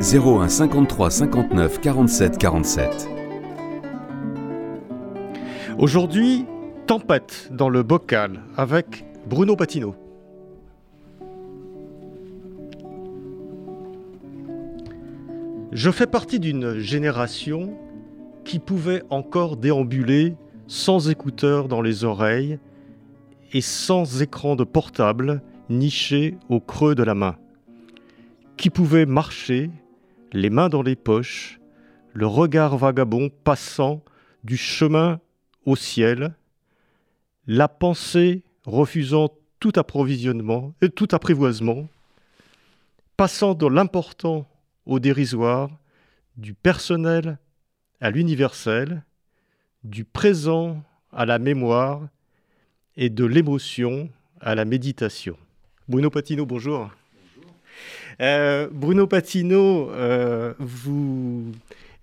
01 53 59 47 47. Aujourd'hui, tempête dans le bocal avec Bruno Patino. Je fais partie d'une génération qui pouvait encore déambuler sans écouteurs dans les oreilles et sans écran de portable niché au creux de la main, qui pouvait marcher, les mains dans les poches, le regard vagabond passant du chemin au ciel, la pensée refusant tout approvisionnement et tout apprivoisement, passant de l'important au dérisoire, du personnel à l'universel, du présent à la mémoire et de l'émotion à la méditation. Bruno Patino, bonjour. Euh, Bruno Patino, euh, vous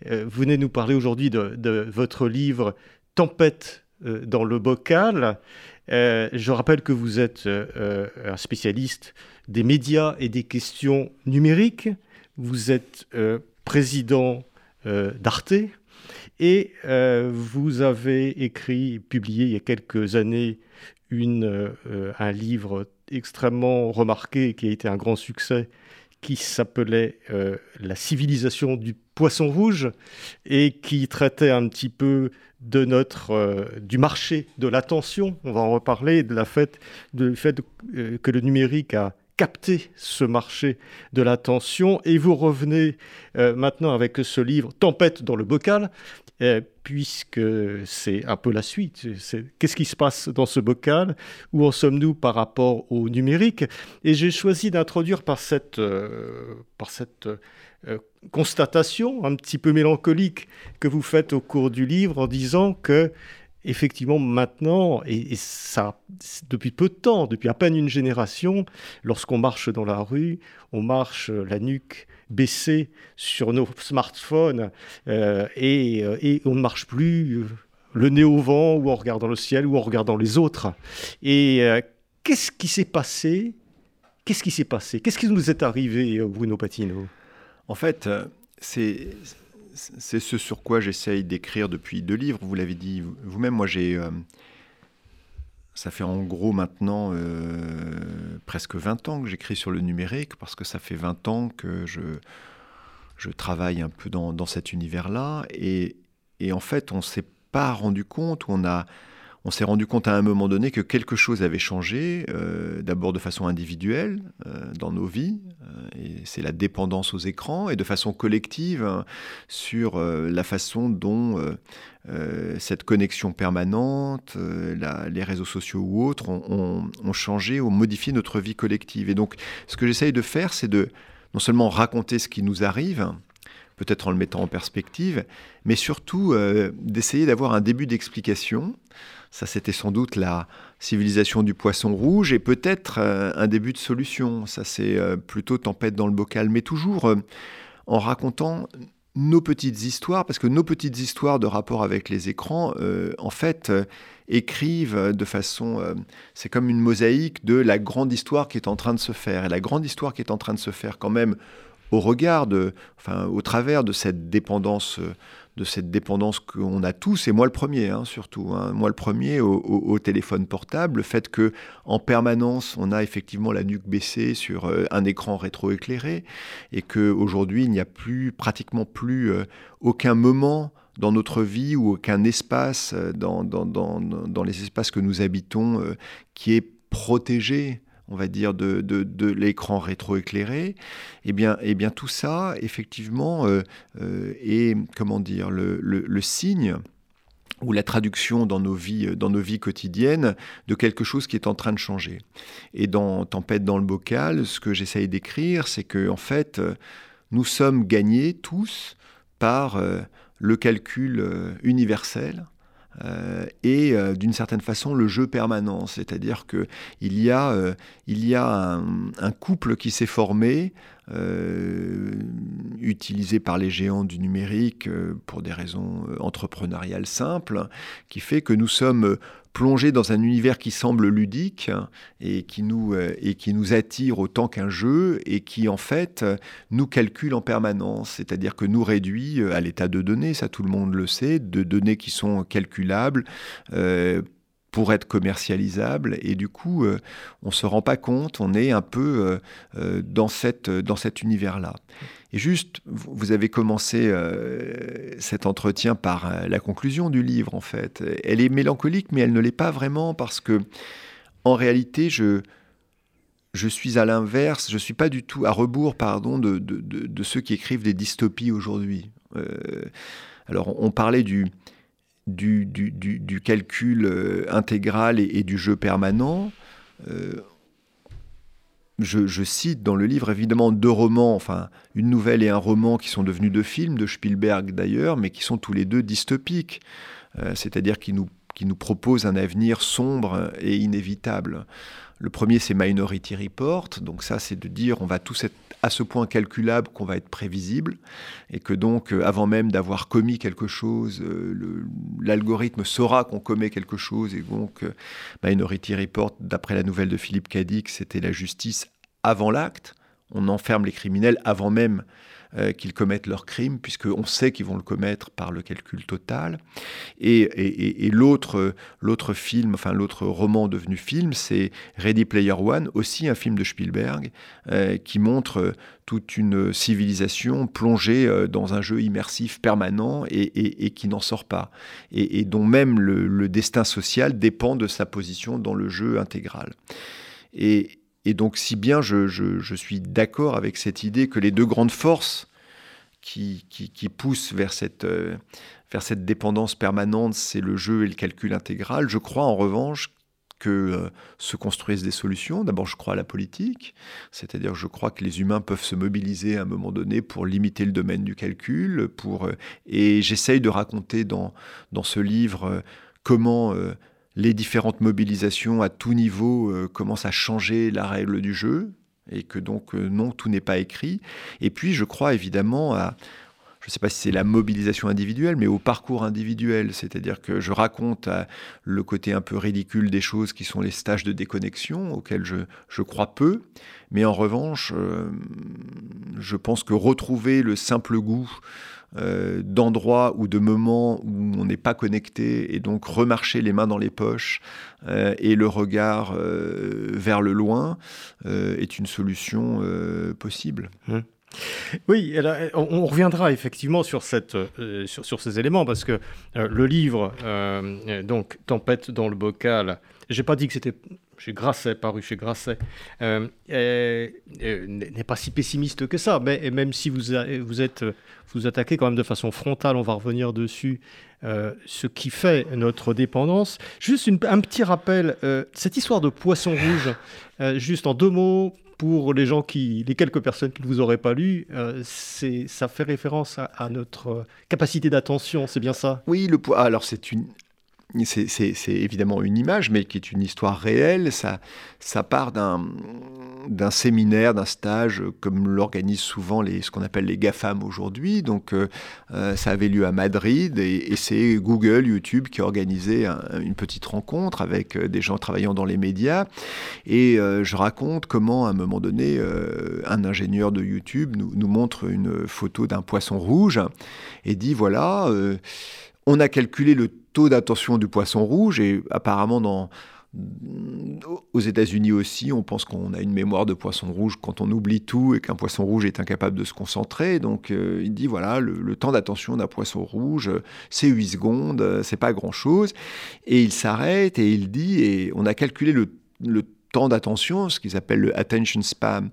euh, venez nous parler aujourd'hui de, votre livre Tempête dans le bocal. je rappelle que vous êtes un spécialiste des médias et des questions numériques. Vous êtes président d'Arte et vous avez écrit, publié il y a quelques années un livre extrêmement remarqué qui a été un grand succès qui s'appelait euh, La civilisation du poisson rouge et qui traitait un petit peu de notre, euh, du marché de l'attention. On va en reparler, de la fait, fait euh, que le numérique a capté ce marché de l'attention. Et vous revenez maintenant avec ce livre Tempête dans le bocal, euh, puisque c'est un peu la suite. Qu'est-ce qui se passe dans ce bocal? Où en sommes-nous par rapport au numérique? Et j'ai choisi d'introduire par cette, euh, par cette euh, constatation un petit peu mélancolique que vous faites au cours du livre en disant que effectivement maintenant, et, ça depuis peu de temps, depuis à peine une génération, lorsqu'on marche dans la rue, on marche la nuque baissée sur nos smartphones euh, et, euh, et, on ne marche plus euh, le nez au vent ou en regardant le ciel ou en regardant les autres. Et qu'est-ce qui s'est passé? Qu'est-ce qui s'est passé? Qu'est-ce qui nous est arrivé, Bruno Patino? En fait, c'est c'est ce sur quoi j'essaye d'écrire depuis deux livres. Vous l'avez dit vous-même, moi j'ai... Euh, ça fait en gros maintenant euh, presque 20 ans que j'écris sur le numérique, parce que ça fait 20 ans que je, je travaille un peu dans, dans cet univers-là. Et, et, en fait, on ne s'est pas rendu compte, on a on s'est rendu compte à un moment donné que quelque chose avait changé, euh, d'abord de façon individuelle euh, dans nos vies, euh, et c'est la dépendance aux écrans, et de façon collective hein, sur la façon dont cette connexion permanente, les réseaux sociaux ou autres ont, ont, changé, ont modifié notre vie collective. Et donc ce que j'essaye de faire, c'est de non seulement raconter ce qui nous arrive, peut-être en le mettant en perspective, mais surtout d'essayer d'avoir un début d'explication ça, c'était sans doute la civilisation du poisson rouge et peut-être euh, un début de solution. Ça, c'est euh, plutôt tempête dans le bocal, mais toujours euh, en racontant nos petites histoires, parce que nos petites histoires de rapport avec les écrans, en fait, écrivent de façon... c'est comme une mosaïque de la grande histoire qui est en train de se faire. Et la grande histoire qui est en train de se faire quand même au regard de... Enfin, au travers de cette dépendance de cette dépendance qu'on a tous, et moi le premier hein, surtout, hein. moi le premier au, téléphone portable, le fait que en permanence on a effectivement la nuque baissée sur euh, un écran rétroéclairé, et que aujourd'hui il n'y a plus pratiquement plus euh, aucun moment dans notre vie ou aucun espace euh, dans, dans, dans, dans les espaces que nous habitons qui est protégé on va dire, de, de, l'écran rétroéclairé, eh bien, eh bien tout ça, effectivement, euh, euh, est, comment dire, le, le, signe ou la traduction dans nos vies, dans nos vies quotidiennes de quelque chose qui est en train de changer. Et dans Tempête dans le bocal, ce que j'essaye d'écrire, c'est que en fait, nous sommes gagnés tous par le calcul universel euh, et euh, d'une certaine façon le jeu permanent, c'est-à-dire que il y a, euh, il y a un, couple qui s'est formé, utilisé par les géants du numérique pour des raisons entrepreneuriales simples, qui fait que nous sommes plongé dans un univers qui semble ludique et qui nous, euh, attire autant qu'un jeu et qui en fait nous calcule en permanence, c'est-à-dire que nous réduit euh, à l'état de données, ça tout le monde le sait, de données qui sont calculables. Euh, pour être commercialisable et du coup on se rend pas compte, on est un peu dans, cette, dans cet univers-là. Et juste, vous avez commencé euh, cet entretien par euh, la conclusion du livre, en fait. Elle est mélancolique, mais elle ne l'est pas vraiment parce que, en réalité, je, je suis à l'inverse, je ne suis pas du tout à rebours, pardon, de, de, ceux qui écrivent des dystopies aujourd'hui. Euh, alors, on parlait du, du, du, du calcul intégral et, du jeu permanent je, cite dans le livre évidemment deux romans, enfin une nouvelle et un roman qui sont devenus deux films, de Spielberg d'ailleurs, mais qui sont tous les deux dystopiques, euh, c'est-à-dire qui nous, qui nous proposent un avenir sombre et inévitable. Le premier, c'est Minority Report, donc ça, c'est de dire on va tous être à ce point calculable qu'on va être prévisible, et que donc, euh, avant même d'avoir commis quelque chose, euh, l'algorithme saura qu'on commet quelque chose, et donc euh, Minority Report, d'après la nouvelle de Philippe Cadic, c'était la justice avant l'acte, on enferme les criminels avant même euh, qu'ils commettent leur crime, puisqu'on sait qu'ils vont le commettre par le calcul total. Et, l'autre, l'autre film, enfin l'autre roman devenu film, c'est Ready Player One, aussi un film de Spielberg, euh, qui montre toute une civilisation plongée euh, dans un jeu immersif permanent et, qui n'en sort pas, et, dont même le, destin social dépend de sa position dans le jeu intégral. Et, et donc, si bien je, suis d'accord avec cette idée que les deux grandes forces qui, poussent vers cette, euh, vers cette dépendance permanente, c'est le jeu et le calcul intégral, je crois en revanche que euh, se construisent des solutions. D'abord, je crois à la politique, c'est-à-dire je crois que les humains peuvent se mobiliser à un moment donné pour limiter le domaine du calcul, pour, euh, et j'essaye de raconter dans ce livre comment les différentes mobilisations à tout niveau euh, commencent à changer la règle du jeu, et que donc euh, non, tout n'est pas écrit. Et puis je crois évidemment à, je ne sais pas si c'est la mobilisation individuelle, mais au parcours individuel. C'est-à-dire que je raconte le côté un peu ridicule des choses qui sont les stages de déconnexion, auxquels je, crois peu. Mais en revanche, euh, je pense que retrouver le simple goût euh, d'endroits ou de moments où on n'est pas connecté et donc remarcher les mains dans les poches euh, et le regard euh, vers le loin est une solution possible. Mmh. Oui, on, reviendra effectivement sur, cette, sur, ces éléments parce que le livre, donc Tempête dans le bocal, j'ai pas dit que c'était chez Grasset, paru chez Grasset, euh, n'est pas si pessimiste que ça. Mais même si vous, vous attaquez quand même de façon frontale, on va revenir dessus, euh, ce qui fait notre dépendance. Juste un petit rappel, euh, cette histoire de poisson rouge, juste en deux mots, pour les gens qui, les quelques personnes qui ne vous auraient pas lu, ça fait référence à, à notre capacité d'attention, c'est bien ça? Oui, le alors c'est une, c'est évidemment une image, mais qui est une histoire réelle. Ça, ça part d'un séminaire, d'un stage, comme l'organisent souvent les, ce qu'on appelle les GAFAM aujourd'hui. Donc, euh, euh, ça avait lieu à Madrid et, c'est Google, YouTube qui a organisé une petite rencontre avec euh, des gens travaillant dans les médias. Et je raconte comment, à un moment donné, un ingénieur de YouTube nous, nous montre une photo d'un poisson rouge et dit voilà, on a calculé le taux d'attention du poisson rouge et apparemment dans, aux États-Unis aussi, on pense qu'on a une mémoire de poisson rouge quand on oublie tout et qu'un poisson rouge est incapable de se concentrer. Donc euh, il dit voilà, le, temps d'attention d'un poisson rouge, c'est 8 secondes, c'est pas grand-chose. Et il s'arrête et il dit, et on a calculé le, le temps d'attention, ce qu'ils appellent le attention spam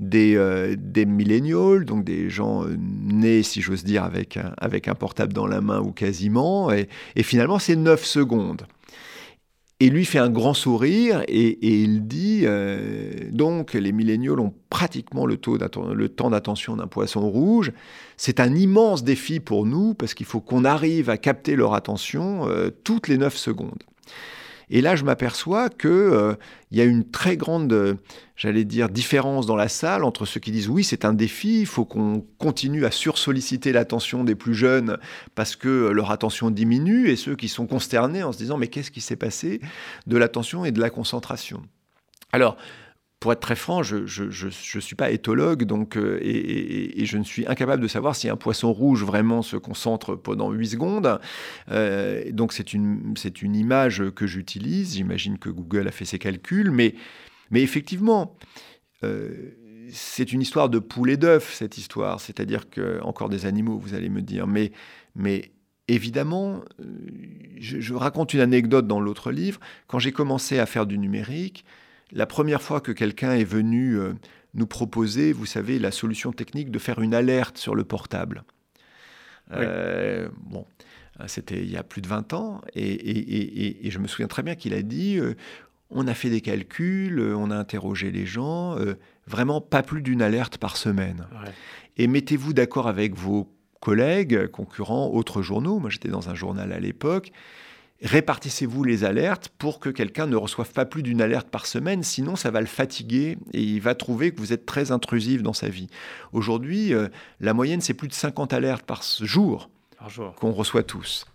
des, euh, des millennials, donc des gens euh, nés, si j'ose dire, avec un, avec un portable dans la main ou quasiment. Et, finalement, c'est 9 secondes. et lui fait un grand sourire et, il dit donc les milléniaux ont pratiquement le, taux le temps d'attention d'un poisson rouge. C'est un immense défi pour nous parce qu'il faut qu'on arrive à capter leur attention toutes les 9 secondes. Et là, je m'aperçois qu'il euh, y a une très grande, j'allais dire, différence dans la salle entre ceux qui disent oui, c'est un défi, il faut qu'on continue à sursolliciter l'attention des plus jeunes parce que leur attention diminue, et ceux qui sont consternés en se disant mais qu'est-ce qui s'est passé de l'attention et de la concentration? Alors, pour être très franc, je ne suis pas éthologue donc, euh, et, je ne suis incapable de savoir si un poisson rouge vraiment se concentre pendant 8 secondes. Euh, donc c'est une, image que j'utilise. J'imagine que Google a fait ses calculs. Mais, effectivement, euh, c'est une histoire de poule et d'œuf, cette histoire. C'est-à-dire que, encore des animaux, vous allez me dire. Mais, évidemment, je raconte une anecdote dans l'autre livre. Quand j'ai commencé à faire du numérique, la première fois que quelqu'un est venu euh, nous proposer, vous savez, la solution technique de faire une alerte sur le portable. Euh, bon, c'était il y a plus de 20 ans, et, je me souviens très bien qu'il a dit, euh, on a fait des calculs, on a interrogé les gens, vraiment pas plus d'une alerte par semaine. Et mettez-vous d'accord avec vos collègues, concurrents, autres journaux, moi j'étais dans un journal à l'époque, répartissez-vous les alertes pour que quelqu'un ne reçoive pas plus d'une alerte par semaine, sinon ça va le fatiguer et il va trouver que vous êtes très intrusif dans sa vie. Aujourd'hui, euh, la moyenne, c'est plus de 50 alertes par jour, qu'on reçoit tous.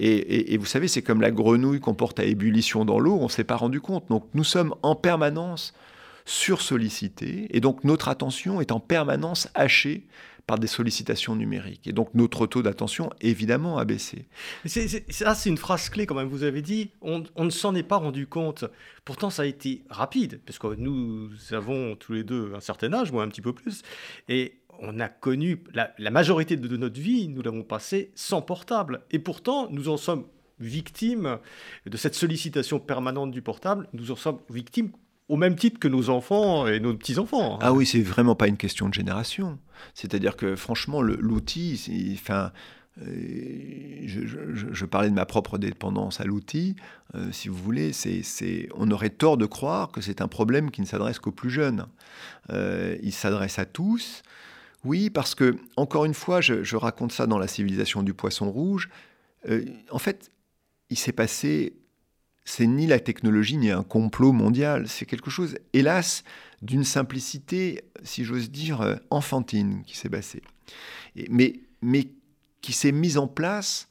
Et, vous savez, c'est comme la grenouille qu'on porte à ébullition dans l'eau, on ne s'est pas rendu compte. Donc nous sommes en permanence sursollicités et donc notre attention est en permanence hachée par des sollicitations numériques. Et donc notre taux d'attention, évidemment, a baissé. ça, c'est une phrase clé quand même. Vous avez dit, on, ne s'en est pas rendu compte. Pourtant, ça a été rapide, parce que nous avons tous les deux un certain âge, moi un petit peu plus. Et on a connu la, majorité de, notre vie, nous l'avons passé sans portable. Et pourtant, nous en sommes victimes de cette sollicitation permanente du portable. Nous en sommes victimes au même titre que nos enfants et nos petits-enfants. Ah oui, c'est vraiment pas une question de génération. C'est-à-dire que franchement, l'outil, enfin, euh, je, parlais de ma propre dépendance à l'outil, euh, si vous voulez, c'est, on aurait tort de croire que c'est un problème qui ne s'adresse qu'aux plus jeunes. Euh, il s'adresse à tous. Oui, parce que, encore une fois, je, raconte ça dans La civilisation du poisson rouge. en fait, il s'est passé c'est ni la technologie ni un complot mondial, c'est quelque chose, hélas, d'une simplicité, si j'ose dire, euh, enfantine qui s'est passée. Mais, mais qui s'est mise en place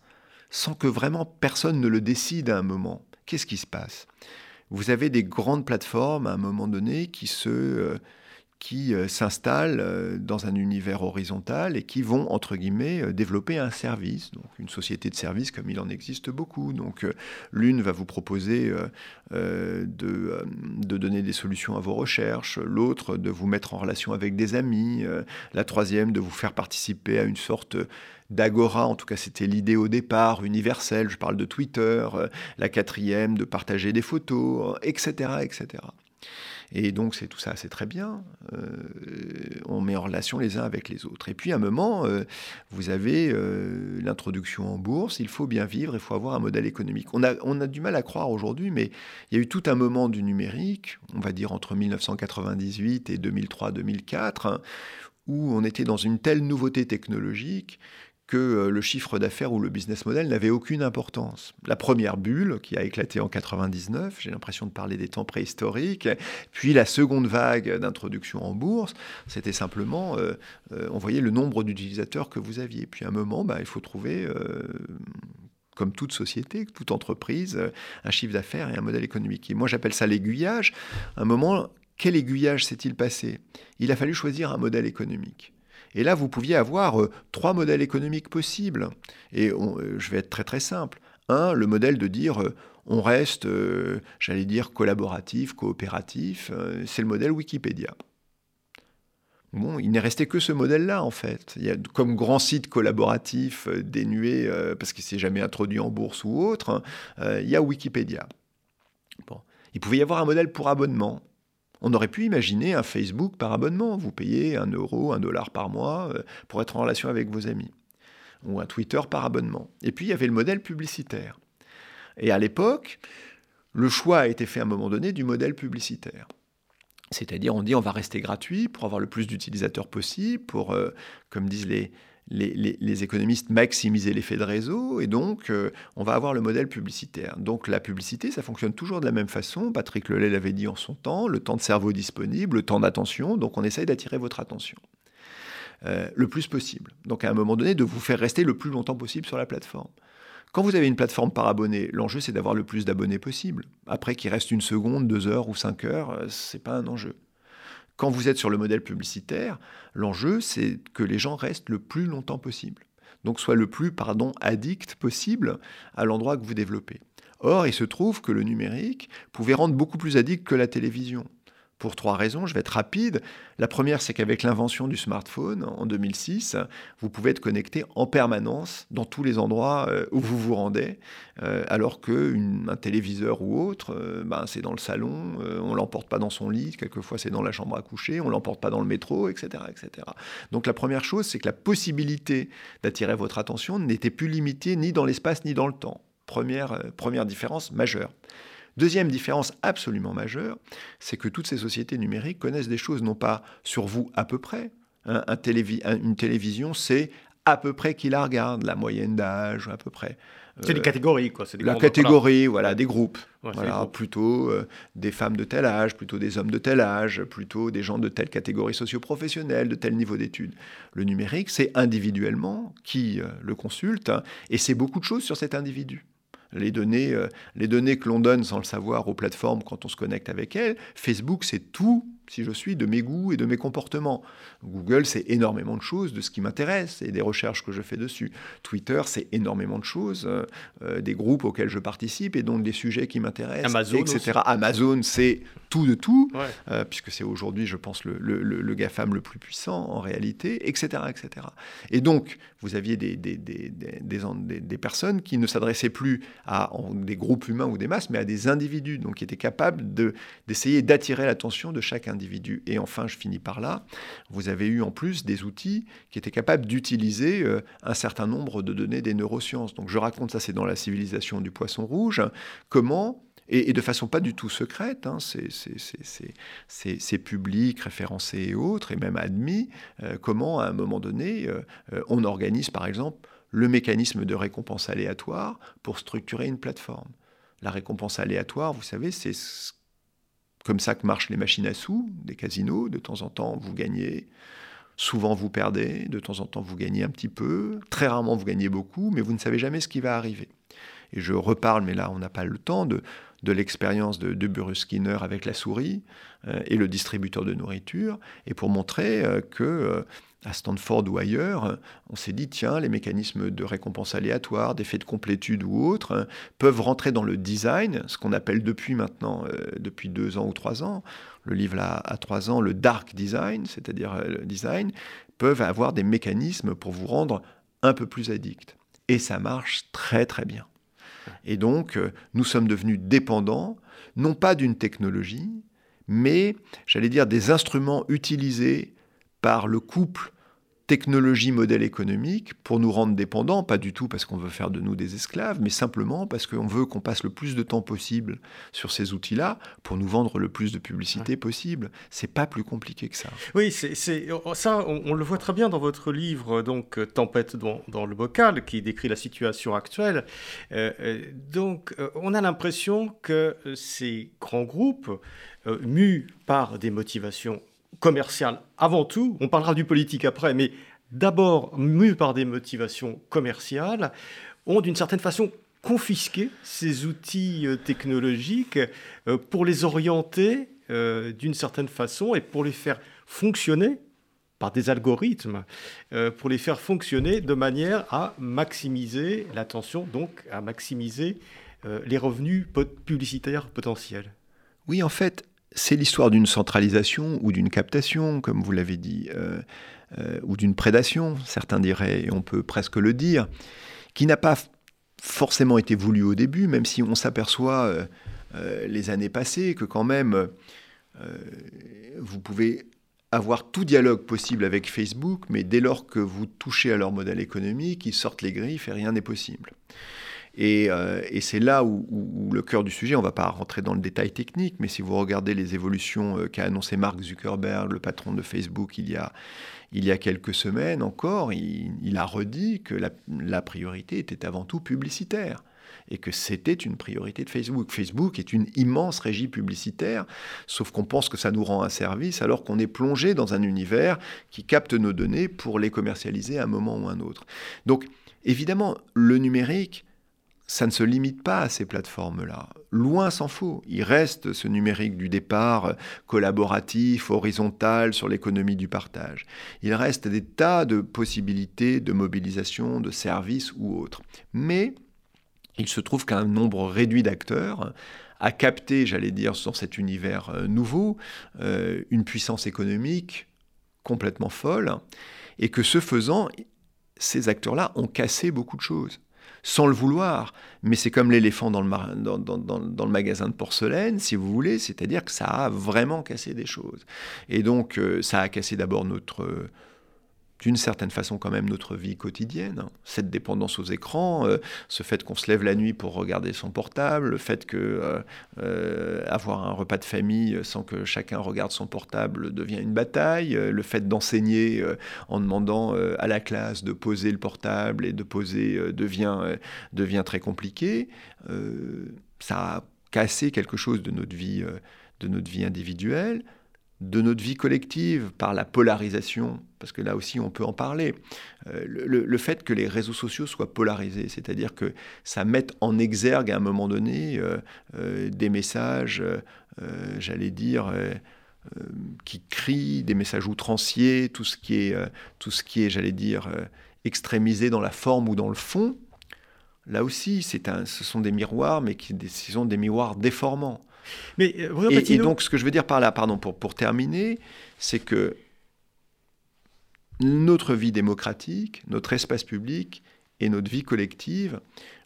sans que vraiment personne ne le décide à un moment. Qu'est-ce qui se passe? Vous avez des grandes plateformes à un moment donné qui se... Euh, qui euh, s'installent euh, dans un univers horizontal et qui vont, entre guillemets, euh, développer un service, donc une société de services comme il en existe beaucoup. Donc l'une va vous proposer de, de, donner des solutions à vos recherches, l'autre de vous mettre en relation avec des amis, la troisième de vous faire participer à une sorte d'agora, en tout cas c'était l'idée au départ, universelle, je parle de Twitter, la quatrième de partager des photos, etc. etc. Et donc, c'est tout ça, c'est très bien. Euh, on met en relation les uns avec les autres. Et puis, à un moment, euh, vous avez euh, l'introduction en bourse. Il faut bien vivre, il faut avoir un modèle économique. On a, on a du mal à croire aujourd'hui, mais il y a eu tout un moment du numérique, on va dire entre 1998 et 2003-2004, hein, où on était dans une telle nouveauté technologique que euh, le chiffre d'affaires ou le business model n'avait aucune importance. La première bulle qui a éclaté en 99, j'ai l'impression de parler des temps préhistoriques, puis la seconde vague d'introduction en bourse, c'était simplement, euh, euh, on voyait le nombre d'utilisateurs que vous aviez. Puis à un moment, bah, il faut trouver comme toute société, toute entreprise, un chiffre d'affaires et un modèle économique. Et moi, j'appelle ça l'aiguillage. un moment, quel aiguillage s'est-il passé? Il a fallu choisir un modèle économique. Et là, vous pouviez avoir euh, trois modèles économiques possibles. Et euh, je vais être très très simple. Un, le modèle de dire euh, on reste, j'allais dire, collaboratif, coopératif. c'est le modèle Wikipédia. Bon, il n'est resté que ce modèle-là, en fait. Il y a comme grand site collaboratif dénué, parce qu'il s'est jamais introduit en bourse ou autre, il y a Wikipédia. Bon. Il pouvait y avoir un modèle pour abonnement. On aurait pu imaginer un Facebook par abonnement. Vous payez un euro, un dollar par mois euh, pour être en relation avec vos amis. Ou un Twitter par abonnement. Et puis il y avait le modèle publicitaire. Et à l'époque, le choix a été fait à un moment donné du modèle publicitaire. C'est-à-dire, on dit on va rester gratuit pour avoir le plus d'utilisateurs possible, pour, euh, comme disent les, les, économistes, maximiser l'effet de réseau, et donc euh, on va avoir le modèle publicitaire. Donc la publicité, ça fonctionne toujours de la même façon. Patrick Lelay l'avait dit en son temps, le temps de cerveau disponible, le temps d'attention, donc on essaye d'attirer votre attention. Euh, le plus possible. Donc à un moment donné, de vous faire rester le plus longtemps possible sur la plateforme. Quand vous avez une plateforme par abonné, l'enjeu c'est d'avoir le plus d'abonnés possible. Après qu'il reste une seconde, deux heures ou cinq heures, euh, c'est pas un enjeu. Quand vous êtes sur le modèle publicitaire, l'enjeu c'est que les gens restent le plus longtemps possible. Donc soient le plus, pardon, addict possible à l'endroit que vous développez. Or, il se trouve que le numérique pouvait rendre beaucoup plus addict que la télévision pour trois raisons. Je vais être rapide. La première, c'est qu'avec l'invention du smartphone en 2006, vous pouvez être connecté en permanence dans tous les endroits euh, où vous vous rendez, euh, alors qu'un téléviseur ou autre, euh, ben, c'est dans le salon, on l'emporte pas dans son lit, quelquefois c'est dans la chambre à coucher, on l'emporte pas dans le métro, etc., etc. Donc la première chose, c'est que la possibilité d'attirer votre attention n'était plus limitée ni dans l'espace ni dans le temps. Première, première différence majeure. Deuxième différence absolument majeure, c'est que toutes ces sociétés numériques connaissent des choses non pas sur vous à peu près. Hein, une télévision, c'est à peu près qui la regarde, la moyenne d'âge, à peu près. C'est des euh, catégories, quoi. Des la catégorie, voilà, des groupes. voilà, plutôt euh, des femmes de tel âge, plutôt des hommes de tel âge, plutôt des gens de telle catégorie socio-professionnelle, de tel niveau d'études. Le numérique, c'est individuellement qui euh, le consulte, hein, et c'est beaucoup de choses sur cet individu les données, euh, les données que l'on donne sans le savoir aux plateformes quand on se connecte avec elles. Facebook, c'est tout si je suis de mes goûts et de mes comportements. Google, c'est énormément de choses de ce qui m'intéresse et des recherches que je fais dessus. Twitter, c'est énormément de choses, euh, euh, des groupes auxquels je participe et donc des sujets qui m'intéressent, Amazon etc. Amazon, c'est tout de tout, euh, puisque c'est aujourd'hui, je pense, le, le, le, GAFAM le plus puissant en réalité, etc. etc. Et donc, vous aviez des, des, des, des, des personnes qui ne s'adressaient plus à des groupes humains ou des masses, mais à des individus, donc qui étaient capables d'essayer d'attirer l'attention de chaque Et enfin, je finis par là, vous avez eu en plus des outils qui étaient capables d'utiliser euh, un certain nombre de données des neurosciences. Donc je raconte ça, c'est dans la civilisation du poisson rouge, comment et, de façon pas du tout secrète, hein, c'est public, référencé et autres, et même admis, euh, comment à un moment donné, euh, on organise par exemple le mécanisme de récompense aléatoire pour structurer une plateforme. La récompense aléatoire, vous savez, c'est comme ça que marchent les machines à sous des casinos. De temps en temps, vous gagnez. Souvent, vous perdez. De temps en temps, vous gagnez un petit peu. Très rarement, vous gagnez beaucoup, mais vous ne savez jamais ce qui va arriver. Et je reparle, mais là, on n'a pas le temps, de, de l'expérience de, de Burrus Skinner avec la souris euh, et le distributeur de nourriture, et pour montrer euh, que euh, à Stanford ou ailleurs, on s'est dit, tiens, les mécanismes de récompense aléatoire, d'effet de complétude ou autres, hein, peuvent rentrer dans le design, ce qu'on appelle depuis maintenant, euh, depuis deux ans ou trois ans, le livre là à trois ans, le dark design, c'est-à-dire euh, le design, peuvent avoir des mécanismes pour vous rendre un peu plus addict. Et ça marche très très bien. Et donc, euh, nous sommes devenus dépendants, non pas d'une technologie, mais, j'allais dire, des instruments utilisés par le couple technologie, modèle économique pour nous rendre dépendants, pas du tout parce qu'on veut faire de nous des esclaves, mais simplement parce qu'on veut qu'on passe le plus de temps possible sur ces outils-là pour nous vendre le plus de publicité possible. C'est pas plus compliqué que ça. Oui, c'est ça, on, le voit très bien dans votre livre, donc Tempête dans, le bocal, qui décrit la situation actuelle. Euh, euh, donc, euh, on a l'impression que ces grands groupes, mus par des motivations commercial avant tout, on parlera du politique après, mais d'abord mus par des motivations commerciales, ont d'une certaine façon confisqué ces outils euh, technologiques euh, pour les orienter euh, d'une certaine façon et pour les faire fonctionner par des algorithmes, pour les faire fonctionner de manière à maximiser l'attention, donc à maximiser les revenus publicitaires potentiels. Oui, en fait, c'est l'histoire d'une centralisation ou d'une captation, comme vous l'avez dit, euh, euh, ou d'une prédation, certains diraient, et on peut presque le dire, qui n'a pas forcément été voulu au début, même si on s'aperçoit euh, les années passées que quand même vous pouvez avoir tout dialogue possible avec Facebook, mais dès lors que vous touchez à leur modèle économique, ils sortent les griffes et rien n'est possible. Et, c'est là où, le cœur du sujet, on ne va pas rentrer dans le détail technique, mais si vous regardez les évolutions qu'a annoncé Mark Zuckerberg, le patron de Facebook, il y a, il y a quelques semaines encore, il, a redit que la priorité était avant tout publicitaire et que c'était une priorité de Facebook. Facebook est une immense régie publicitaire, sauf qu'on pense que ça nous rend un service alors qu'on est plongé dans un univers qui capte nos données pour les commercialiser à un moment ou à un autre. Donc évidemment, le numérique, ça ne se limite pas à ces plateformes-là. Loin s'en faut. Il reste ce numérique du départ collaboratif, horizontal, sur l'économie du partage. Il reste des tas de possibilités de mobilisation, de services ou autres. Mais il se trouve qu'un nombre réduit d'acteurs a capté, j'allais dire, dans cet univers euh, nouveau, euh, une puissance économique complètement folle, et que ce faisant, ces acteurs-là ont cassé beaucoup de choses sans le vouloir. Mais c'est comme l'éléphant dans le, magasin de porcelaine, si vous voulez, c'est-à-dire que ça a vraiment cassé des choses. Et donc, euh, ça a cassé d'abord notre d'une certaine façon quand même notre vie quotidienne. Cette dépendance aux écrans, euh, ce fait qu'on se lève la nuit pour regarder son portable, le fait que euh, euh, avoir un repas de famille sans que chacun regarde son portable devient une bataille, le fait d'enseigner en demandant à la classe de poser le portable et de poser devient, devient très compliqué. ça a cassé quelque chose de notre vie, de notre vie individuelle de notre vie collective par la polarisation, parce que là aussi on peut en parler, euh, le, fait que les réseaux sociaux soient polarisés, c'est-à-dire que ça mette en exergue à un moment donné euh, euh, des messages, j'allais dire, qui crient, des messages outranciers, tout ce qui est, tout ce qui est j'allais dire, extrémisé dans la forme ou dans le fond, là aussi, c'est un, ce sont des miroirs, mais qui sont des miroirs déformants. Mais, euh, et, donc, ce que je veux dire par là, pardon, pour, pour terminer, c'est que notre vie démocratique, notre espace public et notre vie collective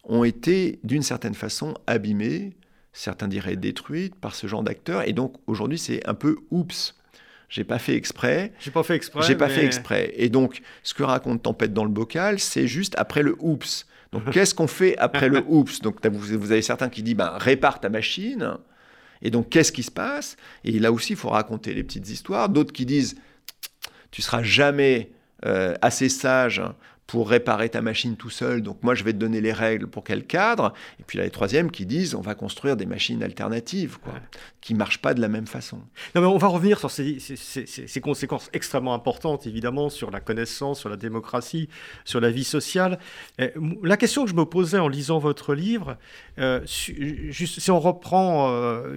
ont été, d'une certaine façon, abîmés, certains diraient détruites par ce genre d'acteurs. Et donc, aujourd'hui, c'est un peu oups. J'ai pas fait exprès. J'ai pas fait exprès. J'ai pas fait exprès. Et donc, ce que raconte Tempête dans le bocal, c'est juste après le oups. Donc, qu'est-ce qu'on fait après le oups Donc, vous avez certains qui disent, ben, répare ta machine. Et donc, qu'est-ce qui se passe? Et là aussi, il faut raconter les petites histoires. D'autres qui disent, tu seras jamais euh, assez sage pour réparer ta machine tout seul, donc moi je vais te donner les règles pour qu'elle cadre. Et puis là, les troisièmes qui disent on va construire des machines alternatives, quoi, qui ne marchent pas de la même façon. Non, mais on va revenir sur ces, conséquences extrêmement importantes, évidemment, sur la connaissance, sur la démocratie, sur la vie sociale. la question que je me posais en lisant votre livre, euh, juste, si on reprend euh,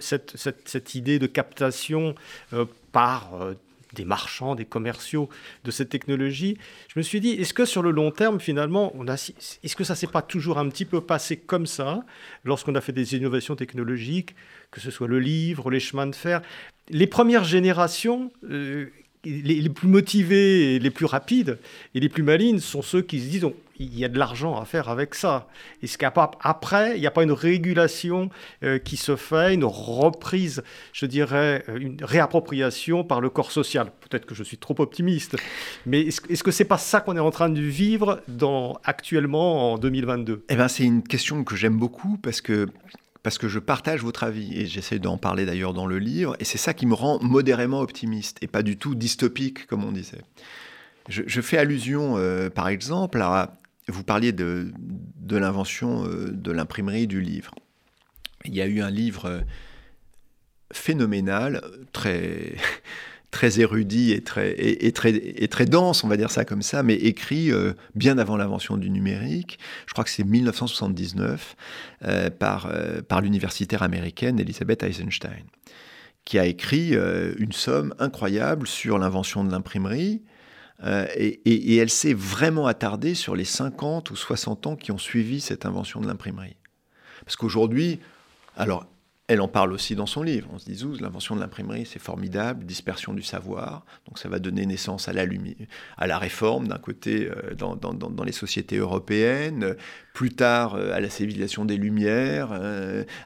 cette, cette, idée de captation euh, par des marchands, des commerciaux de cette technologie, je me suis dit, est-ce que sur le long terme, finalement, est-ce que ça s'est pas toujours un petit peu passé comme ça, lorsqu'on a fait des innovations technologiques, que ce soit le livre, les chemins de fer Les premières générations, euh, les, plus motivés, et les plus rapides et les plus malines sont ceux qui se disent il y a de l'argent à faire avec ça. Est-ce qu'après, il n'y a pas une régulation euh, qui se fait, une reprise, je dirais, euh, une réappropriation par le corps social Peut-être que je suis trop optimiste, mais est-ce, est-ce que c'est pas ça qu'on est en train de vivre actuellement en 2022 Eh ben, c'est une question que j'aime beaucoup parce que parce que je partage votre avis et j'essaie d'en parler d'ailleurs dans le livre, et c'est ça qui me rend modérément optimiste et pas du tout dystopique comme on disait. Je, fais allusion, euh, par exemple, à vous parliez de, l'invention euh, de l'imprimerie du livre. Il y a eu un livre euh, phénoménal, très très érudit et très, et, très, et très dense, on va dire ça comme ça, mais écrit euh, bien avant l'invention du numérique. Je crois que c'est 1979 euh, par, par l'universitaire américaine Elisabeth Eisenstein, qui a écrit une somme incroyable sur l'invention de l'imprimerie. Et, et, elle s'est vraiment attardée sur les 50 ou 60 ans qui ont suivi cette invention de l'imprimerie. Parce qu'aujourd'hui, alors elle en parle aussi dans son livre. On se dit, l'invention de l'imprimerie, c'est formidable, dispersion du savoir. Donc ça va donner naissance à la, à la réforme d'un côté euh, dans, les sociétés européennes, plus tard à la civilisation des Lumières,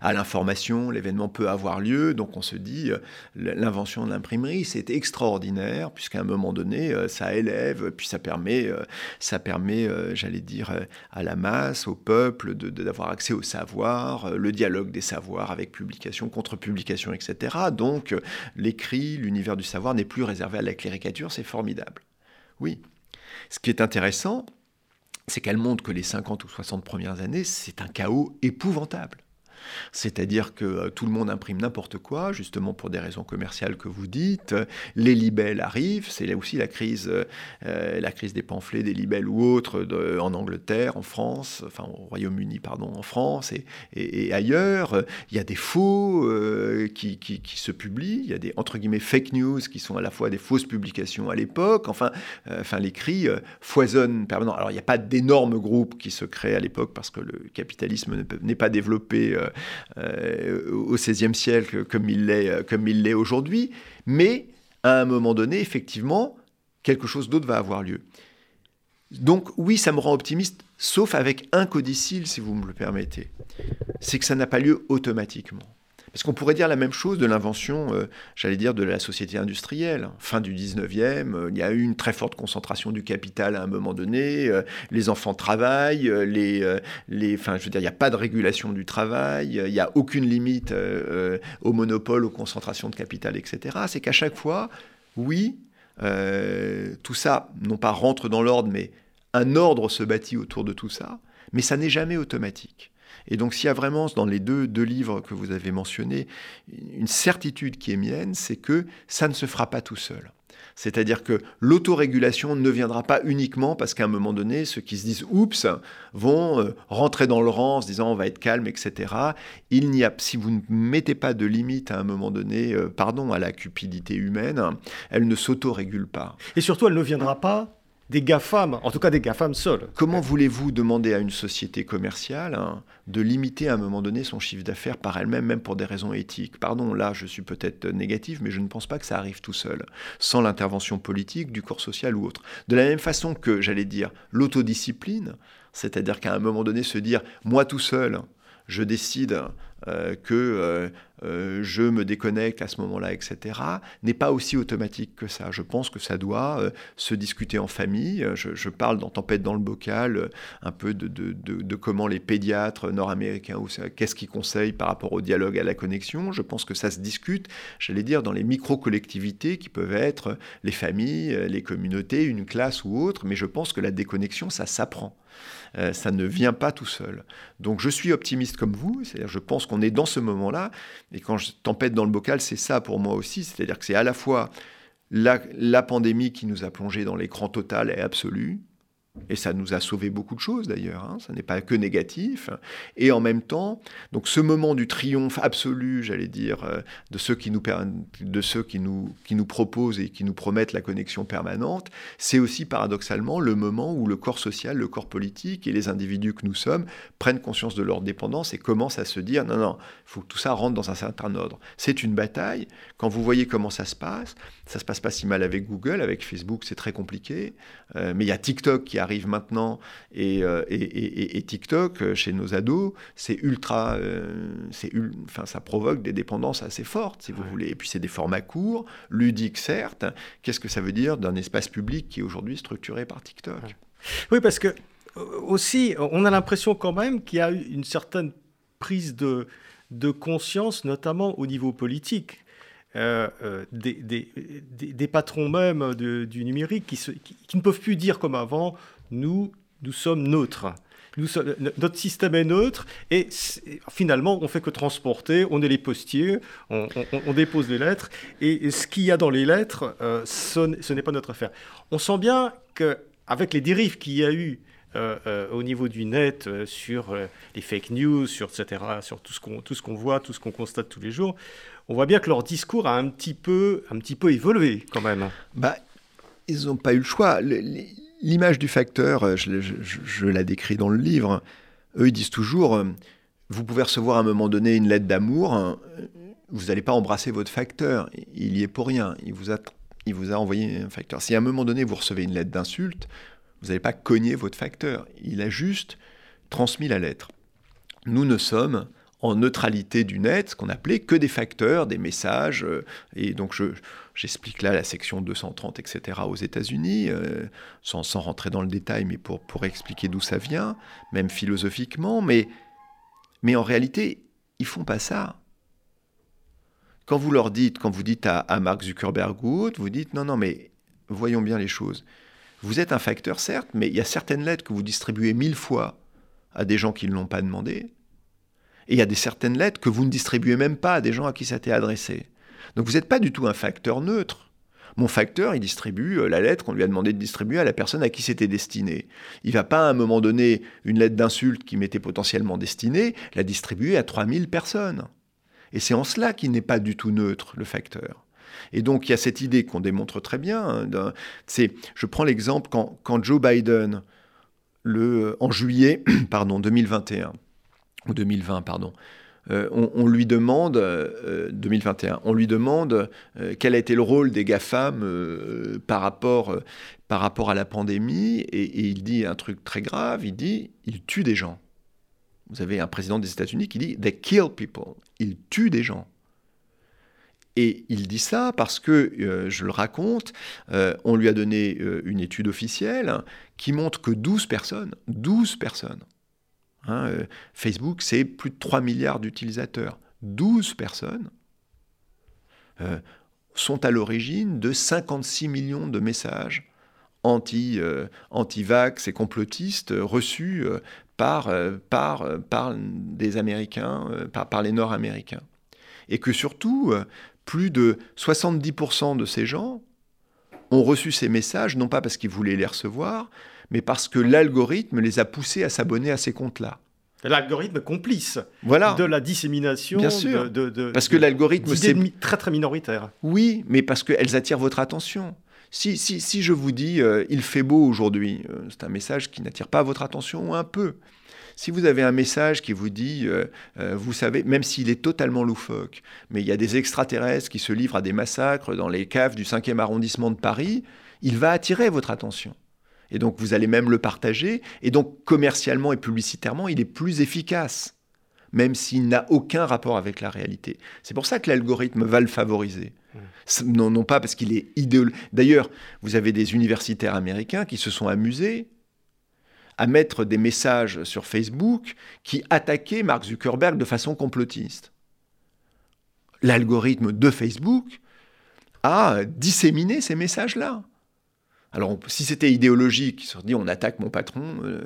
à l'information, l'événement peut avoir lieu. Donc on se dit, l'invention de l'imprimerie, c'est extraordinaire, puisqu'à un moment donné, ça élève, puis ça permet, ça permet j'allais dire, à la masse, au peuple, d'avoir accès au savoir, le dialogue des savoirs avec publication, contre-publication, etc. Donc l'écrit, l'univers du savoir n'est plus réservé à la cléricature, c'est formidable. Oui. Ce qui est intéressant, c'est qu'elle montre que les 50 ou 60 premières années, c'est un chaos épouvantable. C'est-à-dire que euh, tout le monde imprime n'importe quoi, justement pour des raisons commerciales que vous dites. Les libelles arrivent, c'est là aussi la crise, euh, la crise des pamphlets, des libelles ou autres en Angleterre, en France, enfin au Royaume-Uni, pardon, en France et, ailleurs. Il y a des faux euh, qui, se publient, il y a des entre guillemets fake news qui sont à la fois des fausses publications à l'époque. Enfin, enfin les cris foisonnent permanemment. Alors il n'y a pas d'énormes groupes qui se créent à l'époque parce que le capitalisme n'est pas développé euh, au XVIe siècle comme il l'est euh, comme il l'est aujourd'hui, mais à un moment donné, effectivement, quelque chose d'autre va avoir lieu. Donc oui, ça me rend optimiste, sauf avec un codicile, si vous me le permettez. C'est que ça n'a pas lieu automatiquement. Parce qu'on pourrait dire la même chose de l'invention, euh, j'allais dire, de la société industrielle. Fin du 19e, euh, il y a eu une très forte concentration du capital à un moment donné. Euh, les enfants travaillent, les, les, je veux dire, il n'y a pas de régulation du travail, il n'y a aucune limite au monopole, aux concentrations de capital, etc. C'est qu'à chaque fois, oui, tout ça, non pas rentre dans l'ordre, mais un ordre se bâtit autour de tout ça, mais ça n'est jamais automatique. Et donc s'il y a vraiment dans les deux, livres que vous avez mentionnés une certitude qui est mienne, c'est que ça ne se fera pas tout seul. C'est-à-dire que l'autorégulation ne viendra pas uniquement parce qu'à un moment donné, ceux qui se disent oups vont euh, rentrer dans le rang en se disant on va être calme, etc. Il n'y a, si vous ne mettez pas de limite à un moment donné, euh, pardon, à la cupidité humaine, elle ne s'autorégule pas. Et surtout, elle ne viendra pas des GAFAM, en tout cas des GAFAM seuls. Comment voulez-vous demander à une société commerciale hein, de limiter à un moment donné son chiffre d'affaires par elle-même, même pour des raisons éthiques? Pardon, là je suis peut-être négatif, mais je ne pense pas que ça arrive tout seul, sans l'intervention politique, du corps social ou autre. De la même façon que, j'allais dire, l'autodiscipline, c'est-à-dire qu'à un moment donné se dire, moi tout seul, je décide euh, que euh, euh, je me déconnecte à ce moment-là, etc., n'est pas aussi automatique que ça. Je pense que ça doit se discuter en famille. Je, parle dans Tempête dans le bocal un peu de, de, comment les pédiatres nord-américains, qu'est-ce qu'ils conseillent par rapport au dialogue, à la connexion. Je pense que ça se discute, j'allais dire, dans les micro-collectivités qui peuvent être les familles, les communautés, une classe ou autre, mais je pense que la déconnexion, ça s'apprend. Euh, ça ne vient pas tout seul. Donc je suis optimiste comme vous, c'est-à-dire je pense qu'on est dans ce moment-là, et quand je tempête dans le bocal, c'est ça pour moi aussi, c'est-à-dire que c'est à la fois la, pandémie qui nous a plongé dans l'écran total et absolu, et ça nous a sauvé beaucoup de choses d'ailleurs, hein. ça n'est pas que négatif. Et en même temps, donc ce moment du triomphe absolu, j'allais dire, euh, de ceux qui nous, de ceux qui nous, qui nous proposent et qui nous promettent la connexion permanente, c'est aussi paradoxalement le moment où le corps social, le corps politique et les individus que nous sommes prennent conscience de leur dépendance et commencent à se dire non, non, il faut que tout ça rentre dans un certain ordre. C'est une bataille. Quand vous voyez comment ça se passe, ça se passe pas si mal avec Google, avec Facebook, c'est très compliqué. Euh, mais il y a TikTok qui a arrive maintenant euh, et, et, TikTok euh, chez nos ados, c'est ultra, euh, c'est enfin ça provoque des dépendances assez fortes, si vous voulez. Et puis c'est des formats courts, ludiques certes. Qu'est-ce que ça veut dire d'un espace public qui est aujourd'hui structuré par TikTok? Oui, parce que aussi, on a l'impression quand même qu'il y a eu une certaine prise de, de conscience, notamment au niveau politique. des, des, des, patrons même du numérique qui, qui, ne peuvent plus dire comme avant nous, nous sommes neutres. Notre système est neutre et finalement on fait que transporter, on est les postiers, on, dépose les lettres et, ce qu'il y a dans les lettres, euh, ce, n'est pas notre affaire. On sent bien qu'avec les dérives qu'il y a eu euh, euh, au niveau du net sur les fake news, sur etc., sur tout ce qu'on qu'on voit, tout ce qu'on constate tous les jours, on voit bien que leur discours a un petit peu un petit peu évolué quand même. Bah, ils n'ont pas eu le choix. L'image du facteur, euh, je, la décris dans le livre, eux ils disent toujours, euh, vous pouvez recevoir à un moment donné une lettre d'amour, hein, vous n'allez pas embrasser votre facteur, il y est pour rien, il vous a, il vous a envoyé un facteur. Si à un moment donné vous recevez une lettre d'insulte, vous n'allez pas cogner votre facteur, il a juste transmis la lettre. Nous ne sommes en neutralité du net, ce qu'on appelait que des facteurs, des messages. Euh, et donc j'explique là la section 230, etc. aux États-Unis, euh, sans, rentrer dans le détail, mais pour, expliquer d'où ça vient, même philosophiquement. Mais, en réalité, ils font pas ça. Quand vous leur dites, quand vous dites à, Mark Zuckerberg vous dites non, non, mais voyons bien les choses. Vous êtes un facteur, certes, mais il y a certaines lettres que vous distribuez mille fois à des gens qui ne l'ont pas demandé et il y a des certaines lettres que vous ne distribuez même pas à des gens à qui ça t'est adressé. Donc vous n'êtes pas du tout un facteur neutre. Mon facteur, il distribue euh, la lettre qu'on lui a demandé de distribuer à la personne à qui c'était destiné. Il va pas à un moment donné une lettre d'insulte qui m'était potentiellement destinée, la distribuer à 3000 personnes. Et c'est en cela qu'il n'est pas du tout neutre, le facteur. Et donc il y a cette idée qu'on démontre très bien. Hein, c'est, je prends l'exemple quand, quand Joe Biden, le, en juillet pardon, 2021, ou 2020, pardon. Euh, on, lui demande, 2021, euh, on lui demande euh, quel a été le rôle des GAFAM par, rapport, par rapport à la pandémie, et, il dit un truc très grave, il dit, il tue des gens. Vous avez un président des États-Unis qui dit, they kill people, il tue des gens. Et il dit ça parce que, je le raconte, on lui a donné une étude officielle qui montre que 12 personnes, 12 personnes, Hein, euh, Facebook, c'est plus de 3 milliards d'utilisateurs. 12 personnes euh, sont à l'origine de 56 millions de messages anti, euh, et complotistes reçus par, par, par des Américains, par, par les Nord-Américains. Et que surtout, plus de 70% de ces gens ont reçu ces messages, non pas parce qu'ils voulaient les recevoir, mais parce que l'algorithme les a poussés à s'abonner à ces comptes-là. L'algorithme complice voilà. de la dissémination Bien sûr. de, parce que l'algorithme c'est très très minoritaire. Oui, mais parce qu'elles attirent votre attention. Si, si, si je vous dis euh, il fait beau aujourd'hui, euh, c'est un message qui n'attire pas votre attention un peu. Si vous avez un message qui vous dit, euh, vous savez, même s'il est totalement loufoque, mais il y a des extraterrestres qui se livrent à des massacres dans les caves du 5e arrondissement de Paris, il va attirer votre attention. Et donc vous allez même le partager. Et donc commercialement et publicitairement, il est plus efficace, même s'il n'a aucun rapport avec la réalité. C'est pour ça que l'algorithme va le favoriser. Mmh. Non, non pas parce qu'il est idéologique. D'ailleurs, vous avez des universitaires américains qui se sont amusés à mettre des messages sur Facebook qui attaquaient Mark Zuckerberg de façon complotiste. L'algorithme de Facebook a disséminé ces messages-là. Alors, si c'était idéologique, se dit on attaque mon patron, euh,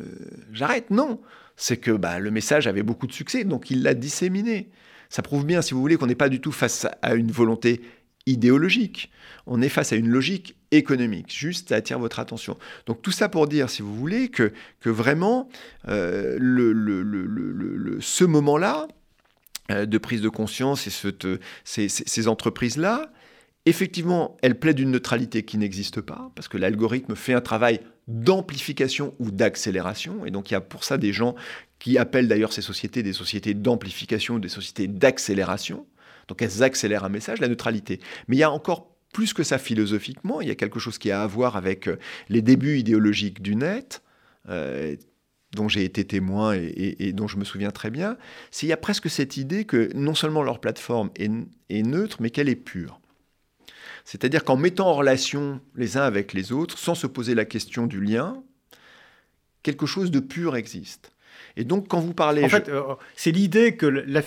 j'arrête. Non, c'est que bah, le message avait beaucoup de succès, donc il l'a disséminé. Ça prouve bien, si vous voulez, qu'on n'est pas du tout face à une volonté idéologique. On est face à une logique économique. Juste, ça attire votre attention. Donc tout ça pour dire, si vous voulez, que, vraiment, euh, ce moment-là euh, de prise de conscience et ces entreprises-là, Effectivement, elle plaide une neutralité qui n'existe pas, parce que l'algorithme fait un travail d'amplification ou d'accélération, et donc il y a pour ça des gens qui appellent d'ailleurs ces sociétés des sociétés d'amplification ou des sociétés d'accélération. Donc elles accélèrent un message, la neutralité. Mais il y a encore plus que ça philosophiquement, il y a quelque chose qui a à voir avec euh, les débuts idéologiques du net, euh, dont j'ai été témoin et, dont je me souviens très bien, c'est il y a presque cette idée que non seulement leur plateforme est neutre, mais qu'elle est pure. C'est-à-dire qu'en mettant en relation les uns avec les autres, sans se poser la question du lien, quelque chose de pur existe. Et donc, quand vous parlez. En fait, euh, c'est l'idée que la,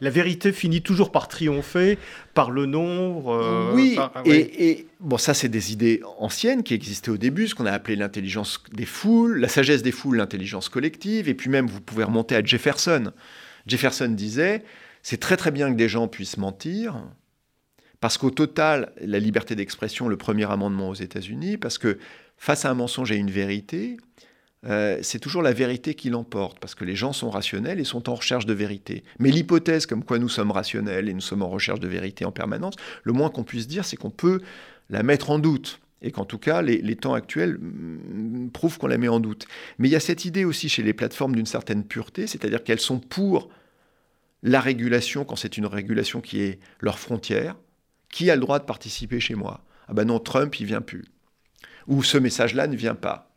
la, vérité finit toujours par triompher par le nombre. Euh, oui, et, et, bon, ça, c'est des idées anciennes qui existaient au début, ce qu'on a appelé l'intelligence des foules, la sagesse des foules, l'intelligence collective. Et puis, même, vous pouvez remonter à Jefferson. Jefferson disait c'est très, très bien que des gens puissent mentir, parce qu'au total, la liberté d'expression, le premier amendement aux États-Unis, parce que face à un mensonge et une vérité, euh, c'est toujours la vérité qui l'emporte, parce que les gens sont rationnels et sont en recherche de vérité. Mais l'hypothèse comme quoi nous sommes rationnels et nous sommes en recherche de vérité en permanence, le moins qu'on puisse dire, c'est qu'on peut la mettre en doute. Et qu'en tout cas, les, temps actuels prouvent qu'on la met en doute. Mais il y a cette idée aussi chez les plateformes d'une certaine pureté, c'est-à-dire qu'elles sont pour la régulation quand c'est une régulation qui est leur frontière, qui a le droit de participer chez moi? Ah ben non, Trump, il vient plus. Ou ce message-là ne vient pas.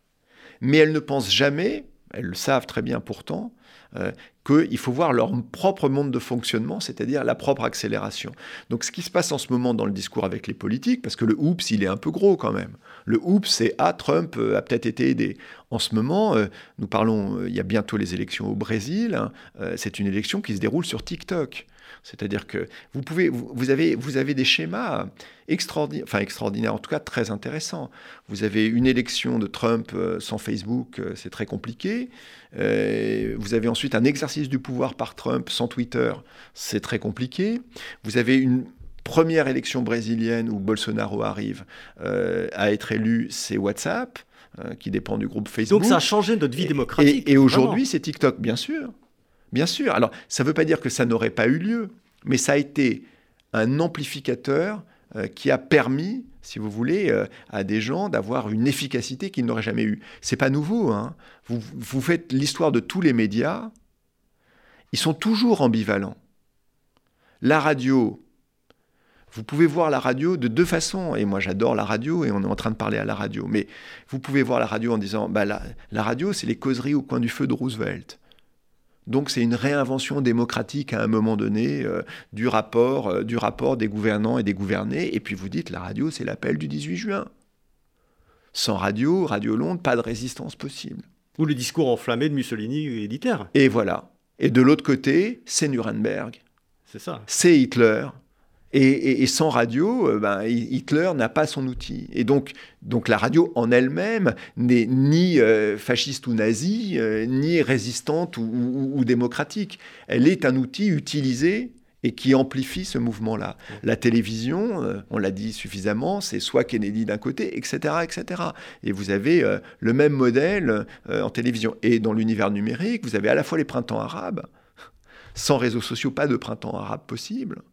Mais elle ne pense jamais, elles le savent très bien pourtant, euh, qu'il faut voir leur propre monde de fonctionnement, c'est-à-dire la propre accélération. Donc ce qui se passe en ce moment dans le discours avec les politiques, parce que le oups, il est un peu gros quand même. Le oups, c'est Ah, Trump euh, a peut-être été aidé. En ce moment, euh, nous parlons, il y a bientôt les élections au Brésil, hein, c'est une élection qui se déroule sur TikTok. C'est-à-dire que vous, pouvez, vous, avez, vous avez des schémas extraordinaires, enfin extraordinaires, en tout cas très intéressants. Vous avez une élection de Trump euh, sans Facebook, euh, c'est très compliqué. Euh, vous avez ensuite un exercice du pouvoir par Trump sans Twitter, c'est très compliqué. Vous avez une première élection brésilienne où Bolsonaro arrive à être élu, c'est WhatsApp qui dépend du groupe Facebook. Donc ça a changé notre vie démocratique. Et, et aujourd'hui, c'est TikTok, bien sûr. Bien sûr. Alors, ça ne veut pas dire que ça n'aurait pas eu lieu, mais ça a été un amplificateur euh, qui a permis, si vous voulez, euh, à des gens d'avoir une efficacité qu'ils n'auraient jamais eue. C'est pas nouveau. Hein. Vous, faites l'histoire de tous les médias, ils sont toujours ambivalents. La radio, vous pouvez voir la radio de deux façons, et moi j'adore la radio, et on est en train de parler à la radio, mais vous pouvez voir la radio en disant, bah, la radio c'est les causeries au coin du feu de Roosevelt. Donc c'est une réinvention démocratique à un moment donné euh, du, rapport, euh, du rapport des gouvernants et des gouvernés. Et puis vous dites, la radio, c'est l'appel du 18 juin. Sans radio, Radio Londres, pas de résistance possible. Ou le discours enflammé de Mussolini et d'Hitler. Et voilà. Et de l'autre côté, c'est Nuremberg. C'est ça. C'est Hitler. Et, sans radio, euh, ben, Hitler n'a pas son outil. Et donc, donc la radio en elle-même n'est ni euh, fasciste ou nazie, euh, ni résistante ou, démocratique. Elle est un outil utilisé et qui amplifie ce mouvement-là. La télévision, on l'a dit suffisamment, c'est soit Kennedy d'un côté, etc., etc. Et vous avez le même modèle en télévision. Et dans l'univers numérique, vous avez à la fois les printemps arabes, sans réseaux sociaux, pas de printemps arabe possible.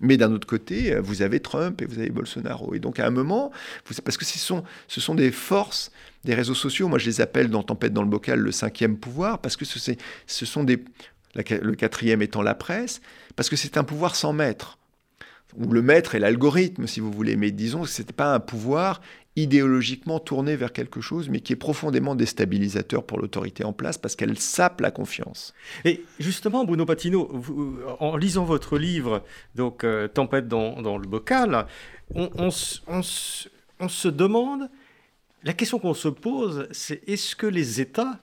Mais d'un autre côté, euh, vous avez Trump et vous avez Bolsonaro. Et donc à un moment, parce que ce sont, ce sont des forces des réseaux sociaux, moi je les appelle dans Tempête dans le bocal le cinquième pouvoir, parce que ce, ce sont des... Le quatrième étant la presse, parce que c'est un pouvoir sans maître. Ou le maître est l'algorithme, si vous voulez, mais disons que ce n'était pas un pouvoir idéologiquement tourné vers quelque chose, mais qui est profondément déstabilisateur pour l'autorité en place parce qu'elle sape la confiance. Et justement, Bruno Patino, en lisant votre livre, donc euh, Tempête dans, le bocal, on, se demande, la question qu'on se pose, c'est est-ce que les États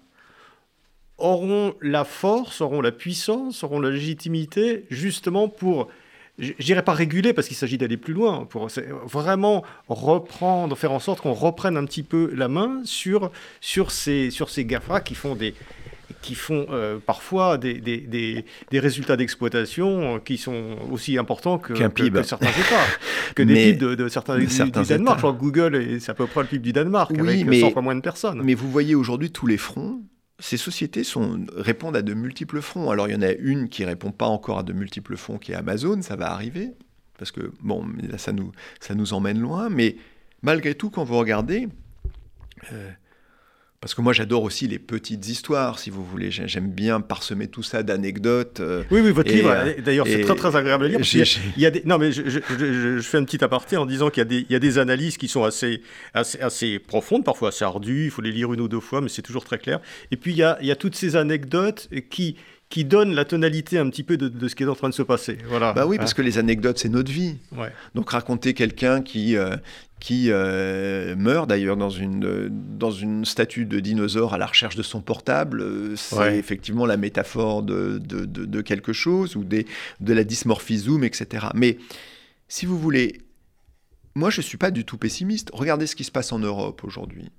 auront la force, auront la puissance, auront la légitimité justement pour j'irai pas réguler parce qu'il s'agit d'aller plus loin, pour vraiment reprendre, faire en sorte qu'on reprenne un petit peu la main sur, sur, ces, sur ces GAFA qui font des qui font euh, parfois des, des, des, résultats d'exploitation qui sont aussi importants que, que, certains États, que des PIB de, certains, du, Danemark. Genre Google, c'est à peu près le PIB du Danemark, oui, avec mais, 100 fois moins de personnes. Mais vous voyez aujourd'hui tous les fronts ces sociétés répondent à de multiples fronts. Alors il y en a une qui répond pas encore à de multiples fronts, qui est Amazon, ça va arriver, parce que bon, là, ça nous, ça nous emmène loin, mais malgré tout, quand vous regardez, euh, parce que moi, j'adore aussi les petites histoires, si vous voulez. J'aime bien parsemer tout ça d'anecdotes. Euh, oui, oui, votre livre, euh, d'ailleurs, c'est très, très agréable à lire. Il y, a, des... Non, mais je, je, fais un petit aparté en disant qu'il y, y, a des analyses qui sont assez, assez, assez, profondes, parfois assez ardues. Il faut les lire une ou deux fois, mais c'est toujours très clair. Et puis, il y a, il y a toutes ces anecdotes qui, qui donne la tonalité un petit peu de, ce qui est en train de se passer. Voilà. Bah oui, parce hein. que les anecdotes, c'est notre vie. Ouais. Donc raconter quelqu'un qui, euh, qui euh, meurt d'ailleurs dans une, dans une statue de dinosaure à la recherche de son portable, euh, c'est effectivement la métaphore de, de, de, quelque chose, ou des, de la dysmorphie zoom, etc. Mais si vous voulez, moi je ne suis pas du tout pessimiste. Regardez ce qui se passe en Europe aujourd'hui.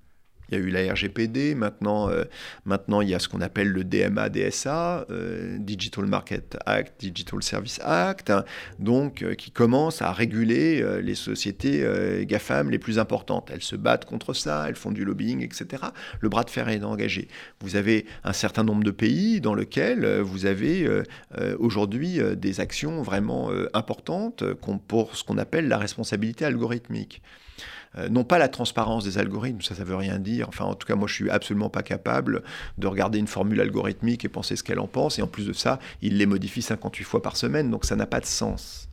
Il y a eu la RGPD, maintenant, euh, maintenant il y a ce qu'on appelle le DMA, DSA, euh, Digital Market Act, Digital Service Act, hein, donc euh, qui commence à réguler les sociétés GAFAM les plus importantes. Elles se battent contre ça, elles font du lobbying, etc. Le bras de fer est engagé. Vous avez un certain nombre de pays dans lesquels vous avez aujourd'hui des actions vraiment importantes pour ce qu'on appelle la responsabilité algorithmique. Euh, non pas la transparence des algorithmes, ça, ça veut rien dire. Enfin, en tout cas, moi, je suis absolument pas capable de regarder une formule algorithmique et penser ce qu'elle en pense. Et en plus de ça, il les modifie 58 fois par semaine, donc ça n'a pas de sens.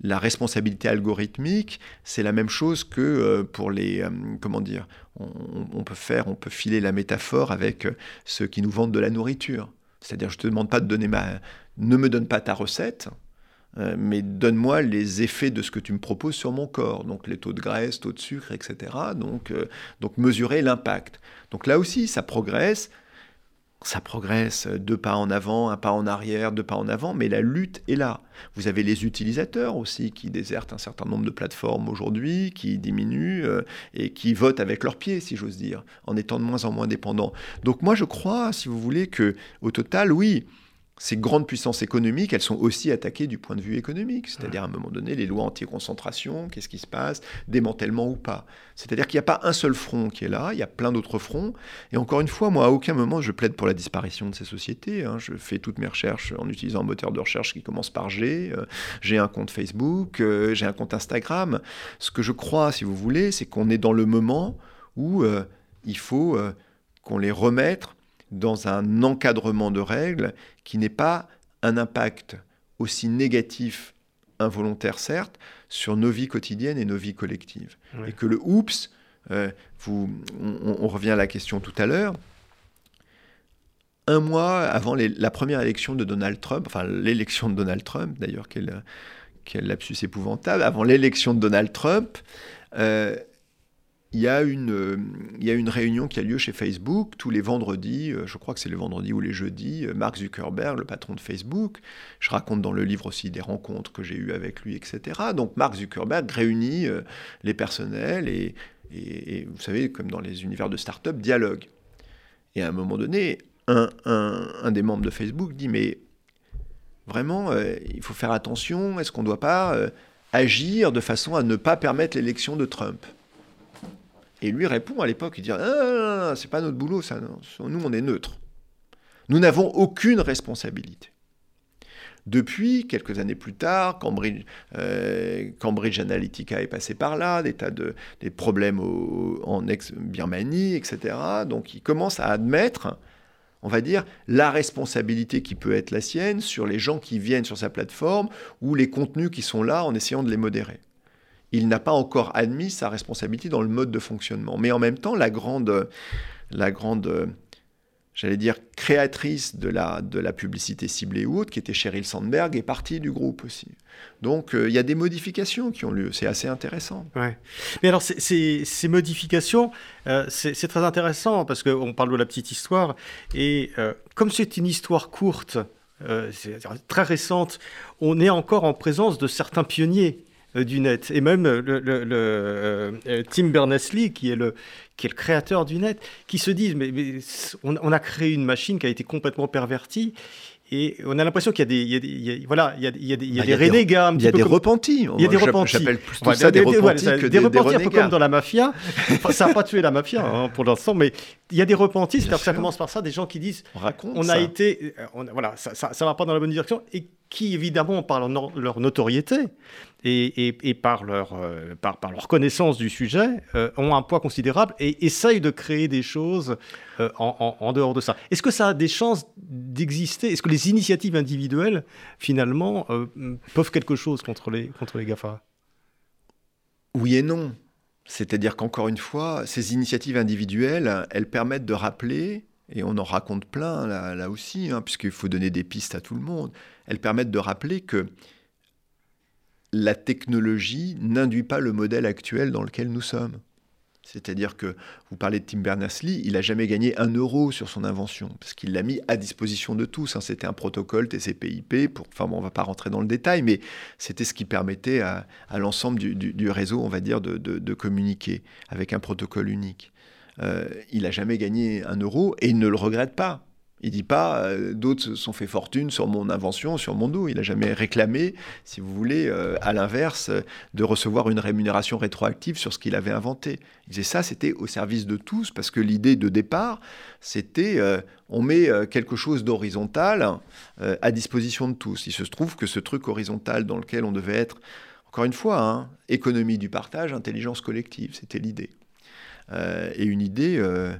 la responsabilité algorithmique, c'est la même chose que euh, pour les, euh, comment dire, on, peut faire, on peut filer la métaphore avec ceux qui nous vendent de la nourriture. C'est-à-dire, je te demande pas de donner ma, ne me donne pas ta recette, mais donne-moi les effets de ce que tu me proposes sur mon corps, donc les taux de graisse, taux de sucre, etc. Donc, donc mesurer l'impact. Donc là aussi, ça progresse ça progresse, deux pas en avant, un pas en arrière, deux pas en avant, mais la lutte est là. Vous avez les utilisateurs aussi qui désertent un certain nombre de plateformes aujourd'hui, qui diminuent euh, et qui votent avec leurs pieds, si j'ose dire, en étant de moins en moins dépendants. Donc moi je crois, si vous voulez, que au total, oui, ces grandes puissances économiques, elles sont aussi attaquées du point de vue économique. C'est-à-dire, à un moment donné, les lois anti-concentration, qu'est-ce qui se passe, démantèlement ou pas. C'est-à-dire qu'il n'y a pas un seul front qui est là, il y a plein d'autres fronts. Et encore une fois, moi, à aucun moment, je plaide pour la disparition de ces sociétés. Hein. Je fais toutes mes recherches en utilisant un moteur de recherche qui commence par G. Euh, j'ai un compte Facebook, euh, j'ai un compte Instagram. Ce que je crois, si vous voulez, c'est qu'on est dans le moment où euh, il faut qu'on les remette dans un encadrement de règles qui n'est pas un impact aussi négatif, involontaire certes, sur nos vies quotidiennes et nos vies collectives. Et que le oups, euh, vous, on, revient à la question tout à l'heure, un mois avant la première élection de Donald Trump, enfin l'élection de Donald Trump, d'ailleurs, quel, quel lapsus épouvantable, avant l'élection de Donald Trump, euh, il y, a une, euh, il y a une réunion qui a lieu chez Facebook tous les vendredis, euh, je crois que c'est les vendredis ou les jeudis, euh, Mark Zuckerberg, le patron de Facebook, je raconte dans le livre aussi des rencontres que j'ai eues avec lui, etc. Donc Mark Zuckerberg réunit les personnels et, et, vous savez, comme dans les univers de start-up, dialogue. Et à un moment donné, un, un, un des membres de Facebook dit, mais vraiment, il faut faire attention, est-ce qu'on ne doit pas agir de façon à ne pas permettre l'élection de Trump? Et lui répond à l'époque, il dit ah, c'est pas notre boulot, ça. Nous, on est neutre. Nous n'avons aucune responsabilité. Depuis, quelques années plus tard, Cambridge, euh, Cambridge, Analytica est passé par là, des tas de des problèmes en ex-Birmanie, etc. Donc il commence à admettre, on va dire, la responsabilité qui peut être la sienne sur les gens qui viennent sur sa plateforme ou les contenus qui sont là en essayant de les modérer il n'a pas encore admis sa responsabilité dans le mode de fonctionnement. Mais en même temps, la grande, la grande j'allais dire, créatrice de la, de la publicité ciblée ou autre, qui était Sheryl Sandberg, est partie du groupe aussi. Donc euh, il y a des modifications qui ont lieu, c'est assez intéressant. Mais alors ces, ces modifications, euh, c'est très intéressant parce qu'on parle de la petite histoire, et euh, comme c'est une histoire courte, très récente, on est encore en présence de certains pionniers du net. Et même le, euh, euh, Tim Berners-Lee, qui est le qui est le créateur du net, qui se disent mais, on, a créé une machine qui a été complètement pervertie et on a l'impression qu'il y a des, voilà, il y a, des, il y a des renégats, il y a des repentis. Il y a des repentis. J'appelle plus ça des, repentis que des, repentis, un peu comme dans la mafia. ça n'a pas tué la mafia hein, pour l'instant, mais il y a des repentis. C'est-à-dire que ça commence par ça, des gens qui disent, on, a été, on, voilà, ça, ça, ça va pas dans la bonne direction et qui évidemment par leur, notoriété et, par, leur, euh, par, par, leur connaissance du sujet euh, ont un poids considérable et essayent de créer des choses euh, en, dehors de ça. Est-ce que ça a des chances d'exister? Est-ce que les initiatives individuelles finalement peuvent quelque chose contre les, contre les GAFA? Oui et non. C'est-à-dire qu'encore une fois, ces initiatives individuelles, elles permettent de rappeler et on en raconte plein là, aussi, hein, puisqu'il faut donner des pistes à tout le monde, elles permettent de rappeler que la technologie n'induit pas le modèle actuel dans lequel nous sommes. C'est-à-dire que vous parlez de Tim Berners-Lee, il n'a jamais gagné un euro sur son invention, parce qu'il l'a mis à disposition de tous. Hein. C'était un protocole TCP/IP, pour, enfin bon, on ne va pas rentrer dans le détail, mais c'était ce qui permettait à, l'ensemble du, réseau, on va dire, de communiquer avec un protocole unique. Euh, il n'a jamais gagné un euro et il ne le regrette pas. Il dit pas euh, d'autres se sont fait fortune sur mon invention, sur mon dos. Il n'a jamais réclamé, si vous voulez, euh, à l'inverse, de recevoir une rémunération rétroactive sur ce qu'il avait inventé. Il disait ça, c'était au service de tous, parce que l'idée de départ, c'était on met quelque chose d'horizontal à disposition de tous. Il se trouve que ce truc horizontal dans lequel on devait être, encore une fois, hein, économie du partage, intelligence collective, c'était l'idée. Euh, et une idée euh,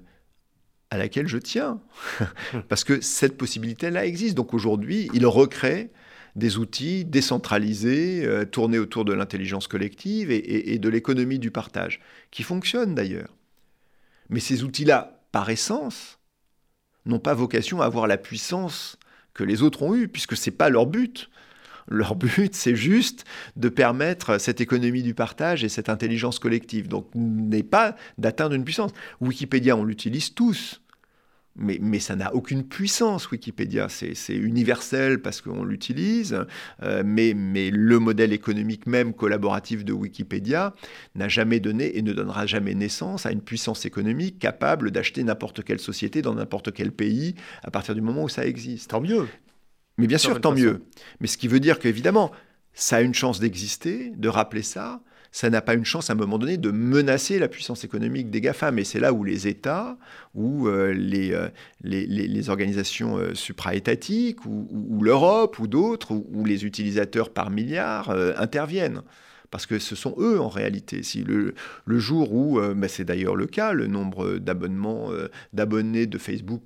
à laquelle je tiens. Parce que cette possibilité-là existe. Donc aujourd'hui, il recrée des outils décentralisés, euh, tournés autour de l'intelligence collective et, de l'économie du partage, qui fonctionnent d'ailleurs. Mais ces outils-là, par essence, n'ont pas vocation à avoir la puissance que les autres ont eue, puisque ce n'est pas leur but. Leur but, c'est juste de permettre cette économie du partage et cette intelligence collective. Donc, n'est pas d'atteindre une puissance. Wikipédia, on l'utilise tous. Mais, ça n'a aucune puissance, Wikipédia. C'est universel parce qu'on l'utilise, euh, mais, mais, le modèle économique même collaboratif de Wikipédia n'a jamais donné et ne donnera jamais naissance à une puissance économique capable d'acheter n'importe quelle société dans n'importe quel pays à partir du moment où ça existe. Tant mieux. Mais bien sûr, tant mieux. Mais ce qui veut dire qu'évidemment, ça a une chance d'exister, de rappeler ça. Ça n'a pas une chance à un moment donné de menacer la puissance économique des GAFA. Mais c'est là où les États, ou euh, euh, les, les, organisations euh, supraétatiques, ou, ou, l'Europe, ou d'autres, ou, les utilisateurs par milliards interviennent parce que ce sont eux en réalité. Si le, le jour où, bah, c'est d'ailleurs le cas, le nombre d'abonnements, d'abonnés de Facebook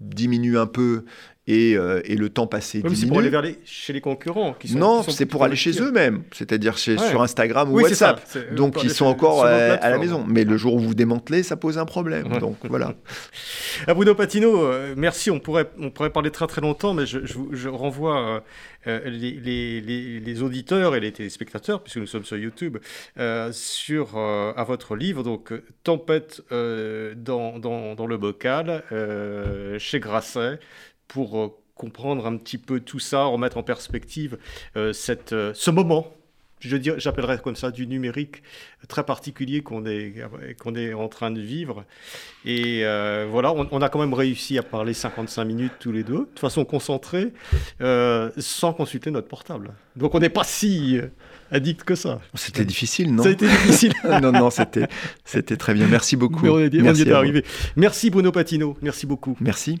diminue un peu euh, et, le temps passé oui, C'est pour aller vers les, chez les concurrents. Qui sont, non, c'est pour aller chez eux-mêmes, c'est-à-dire sur Instagram ou WhatsApp. Donc ils sont encore euh, à la maison. Mais le jour où vous démantelez, ça pose un problème. Donc voilà. À Bruno Patino, euh, merci. On pourrait, on pourrait parler très très longtemps, mais je, je, renvoie les, les, les, auditeurs et les téléspectateurs, puisque nous sommes sur YouTube, sur, à votre livre, donc Tempête dans, dans, dans, le bocal, chez Grasset pour euh, comprendre un petit peu tout ça, remettre en perspective euh, cette, euh, ce moment je j'appellerais comme ça du numérique très particulier qu'on est, qu'on est en train de vivre. Et voilà, on, a quand même réussi à parler 55 minutes tous les deux, de façon concentrée, sans consulter notre portable. Donc on n'est pas si addict que ça. C'était difficile, non? C'était difficile. non, non, c'était, c'était très bien. Merci beaucoup. on est, Merci, arrivé. Merci Bruno Patino. Merci beaucoup. Merci.